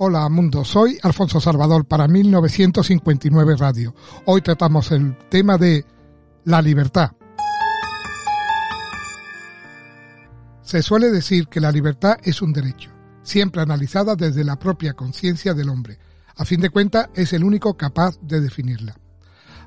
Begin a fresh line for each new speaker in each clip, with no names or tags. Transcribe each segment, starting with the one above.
Hola mundo, soy Alfonso Salvador para 1959 Radio. Hoy tratamos el tema de la libertad. Se suele decir que la libertad es un derecho, siempre analizada desde la propia conciencia del hombre. A fin de cuentas, es el único capaz de definirla.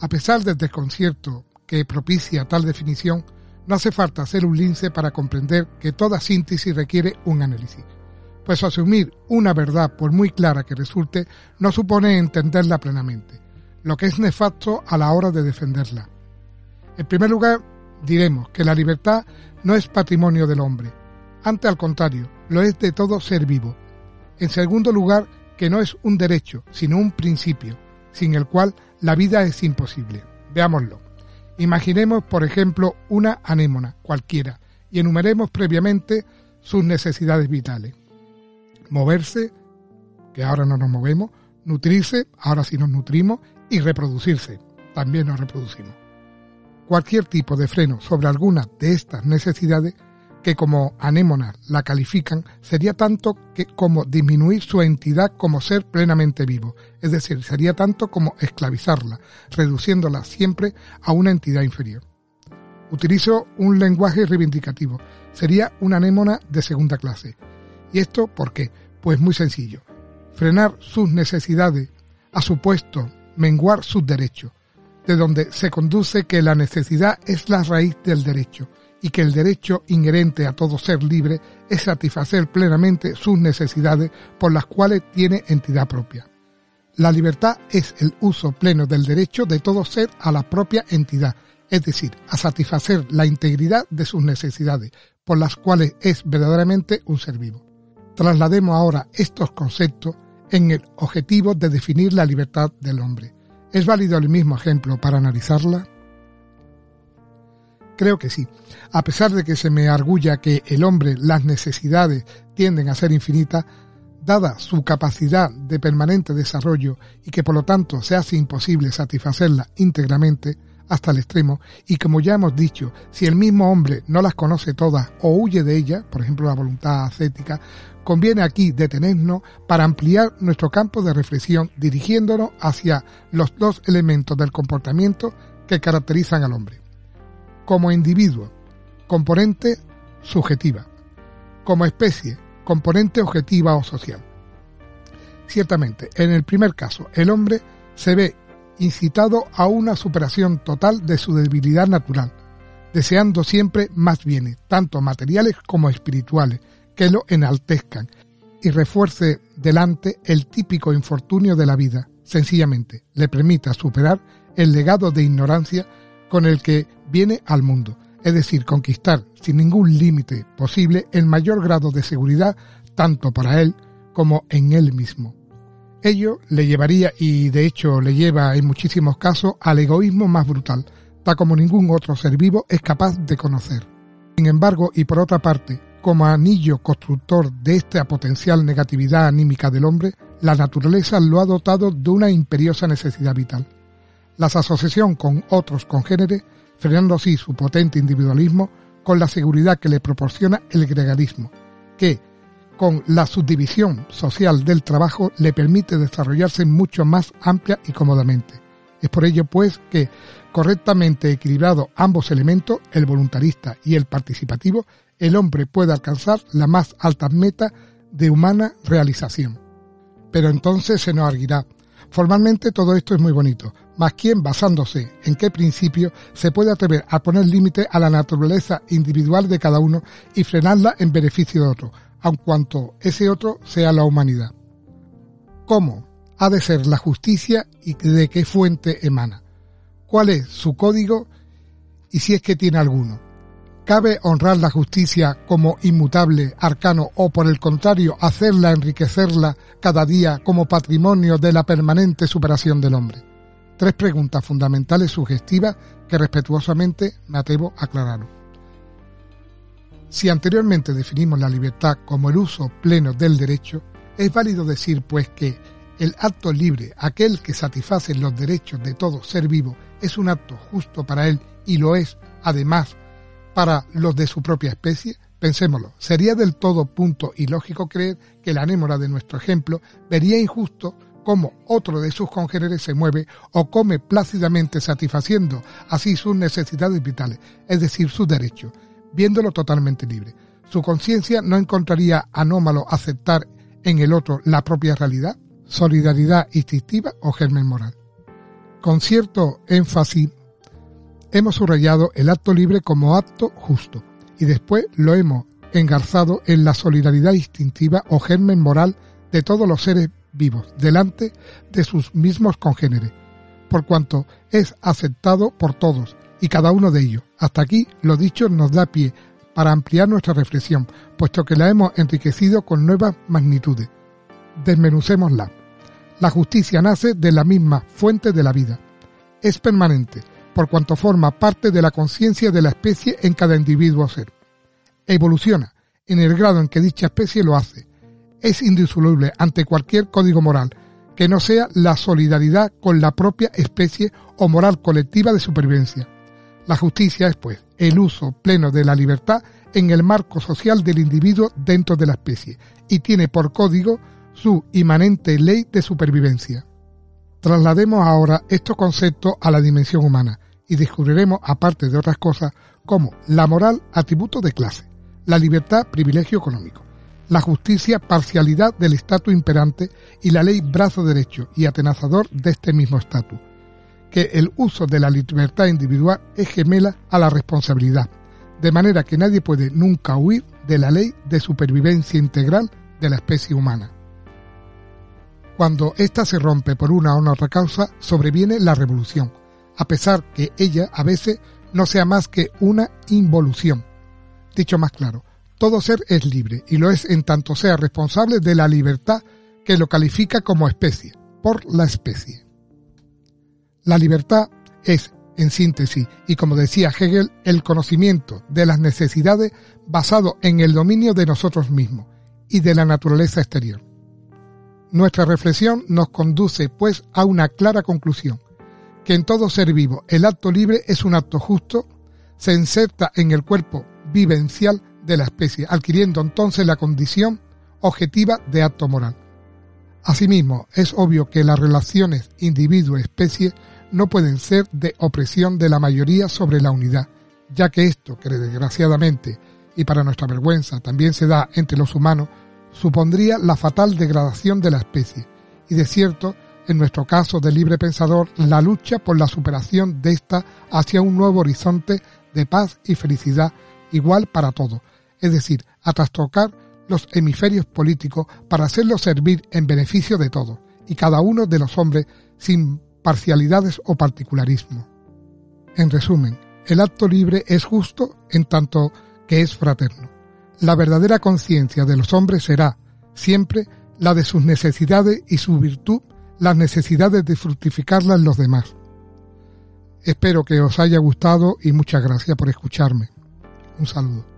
A pesar del desconcierto que propicia tal definición, no hace falta ser un lince para comprender que toda síntesis requiere un análisis pues asumir una verdad, por muy clara que resulte, no supone entenderla plenamente, lo que es nefasto a la hora de defenderla. En primer lugar, diremos que la libertad no es patrimonio del hombre, ante al contrario, lo es de todo ser vivo. En segundo lugar, que no es un derecho, sino un principio, sin el cual la vida es imposible. Veámoslo. Imaginemos, por ejemplo, una anémona cualquiera y enumeremos previamente sus necesidades vitales moverse, que ahora no nos movemos, nutrirse, ahora sí nos nutrimos, y reproducirse, también nos reproducimos. Cualquier tipo de freno sobre alguna de estas necesidades, que como anémonas la califican, sería tanto que como disminuir su entidad como ser plenamente vivo, es decir, sería tanto como esclavizarla, reduciéndola siempre a una entidad inferior. Utilizo un lenguaje reivindicativo, sería una anémona de segunda clase, ¿Y esto por qué? Pues muy sencillo. Frenar sus necesidades ha supuesto menguar sus derechos, de donde se conduce que la necesidad es la raíz del derecho y que el derecho inherente a todo ser libre es satisfacer plenamente sus necesidades por las cuales tiene entidad propia. La libertad es el uso pleno del derecho de todo ser a la propia entidad, es decir, a satisfacer la integridad de sus necesidades, por las cuales es verdaderamente un ser vivo. Traslademos ahora estos conceptos en el objetivo de definir la libertad del hombre. ¿Es válido el mismo ejemplo para analizarla? Creo que sí. A pesar de que se me arguya que el hombre, las necesidades tienden a ser infinitas, dada su capacidad de permanente desarrollo y que por lo tanto se hace imposible satisfacerla íntegramente hasta el extremo, y como ya hemos dicho, si el mismo hombre no las conoce todas o huye de ellas, por ejemplo la voluntad ascética, conviene aquí detenernos para ampliar nuestro campo de reflexión dirigiéndonos hacia los dos elementos del comportamiento que caracterizan al hombre. Como individuo, componente subjetiva. Como especie, componente objetiva o social. Ciertamente, en el primer caso, el hombre se ve incitado a una superación total de su debilidad natural, deseando siempre más bienes, tanto materiales como espirituales, que lo enaltezcan y refuerce delante el típico infortunio de la vida, sencillamente le permita superar el legado de ignorancia con el que viene al mundo, es decir, conquistar sin ningún límite posible el mayor grado de seguridad tanto para él como en él mismo. Ello le llevaría, y de hecho le lleva en muchísimos casos, al egoísmo más brutal, tal como ningún otro ser vivo es capaz de conocer. Sin embargo, y por otra parte, como anillo constructor de esta potencial negatividad anímica del hombre, la naturaleza lo ha dotado de una imperiosa necesidad vital. La asociación con otros congéneres, frenando así su potente individualismo con la seguridad que le proporciona el gregarismo, que, con la subdivisión social del trabajo, le permite desarrollarse mucho más amplia y cómodamente. Es por ello, pues, que, correctamente equilibrado ambos elementos, el voluntarista y el participativo, el hombre puede alcanzar la más alta meta de humana realización. Pero entonces se nos arguirá, formalmente todo esto es muy bonito, mas ¿quién basándose en qué principio se puede atrever a poner límite a la naturaleza individual de cada uno y frenarla en beneficio de otro, aun cuanto ese otro sea la humanidad? ¿Cómo ha de ser la justicia y de qué fuente emana? ¿Cuál es su código y si es que tiene alguno? ¿Cabe honrar la justicia como inmutable, arcano o por el contrario hacerla, enriquecerla cada día como patrimonio de la permanente superación del hombre? Tres preguntas fundamentales sugestivas que respetuosamente me atrevo a aclarar. Si anteriormente definimos la libertad como el uso pleno del derecho, es válido decir pues que el acto libre, aquel que satisface los derechos de todo ser vivo, es un acto justo para él y lo es, además, para los de su propia especie? Pensémoslo, sería del todo punto ilógico creer que la anémora de nuestro ejemplo vería injusto cómo otro de sus congéneres se mueve o come plácidamente satisfaciendo así sus necesidades vitales, es decir, sus derechos, viéndolo totalmente libre. ¿Su conciencia no encontraría anómalo aceptar en el otro la propia realidad, solidaridad instintiva o germen moral? Con cierto énfasis hemos subrayado el acto libre como acto justo y después lo hemos engarzado en la solidaridad instintiva o germen moral de todos los seres vivos delante de sus mismos congéneres, por cuanto es aceptado por todos y cada uno de ellos. Hasta aquí lo dicho nos da pie para ampliar nuestra reflexión, puesto que la hemos enriquecido con nuevas magnitudes. Desmenucémosla. La justicia nace de la misma fuente de la vida. Es permanente, por cuanto forma parte de la conciencia de la especie en cada individuo ser. Evoluciona en el grado en que dicha especie lo hace. Es indisoluble ante cualquier código moral que no sea la solidaridad con la propia especie o moral colectiva de supervivencia. La justicia es, pues, el uso pleno de la libertad en el marco social del individuo dentro de la especie y tiene por código su inmanente ley de supervivencia. Traslademos ahora estos conceptos a la dimensión humana y descubriremos, aparte de otras cosas, como la moral atributo de clase, la libertad privilegio económico, la justicia parcialidad del estatus imperante y la ley brazo derecho y atenazador de este mismo estatus, que el uso de la libertad individual es gemela a la responsabilidad, de manera que nadie puede nunca huir de la ley de supervivencia integral de la especie humana. Cuando ésta se rompe por una o otra causa, sobreviene la revolución, a pesar que ella a veces no sea más que una involución. Dicho más claro, todo ser es libre y lo es en tanto sea responsable de la libertad que lo califica como especie, por la especie. La libertad es, en síntesis, y como decía Hegel, el conocimiento de las necesidades basado en el dominio de nosotros mismos y de la naturaleza exterior. Nuestra reflexión nos conduce, pues, a una clara conclusión que en todo ser vivo el acto libre es un acto justo, se inserta en el cuerpo vivencial de la especie, adquiriendo entonces la condición objetiva de acto moral. Asimismo, es obvio que las relaciones individuo-especie no pueden ser de opresión de la mayoría sobre la unidad, ya que esto, que desgraciadamente y para nuestra vergüenza también se da entre los humanos, supondría la fatal degradación de la especie, y de cierto en nuestro caso de libre pensador, la lucha por la superación de esta hacia un nuevo horizonte de paz y felicidad igual para todos, es decir, a trastocar los hemisferios políticos para hacerlos servir en beneficio de todos y cada uno de los hombres sin parcialidades o particularismo. En resumen, el acto libre es justo en tanto que es fraterno. La verdadera conciencia de los hombres será, siempre, la de sus necesidades y su virtud las necesidades de fructificarlas en los demás. Espero que os haya gustado y muchas gracias por escucharme. Un saludo.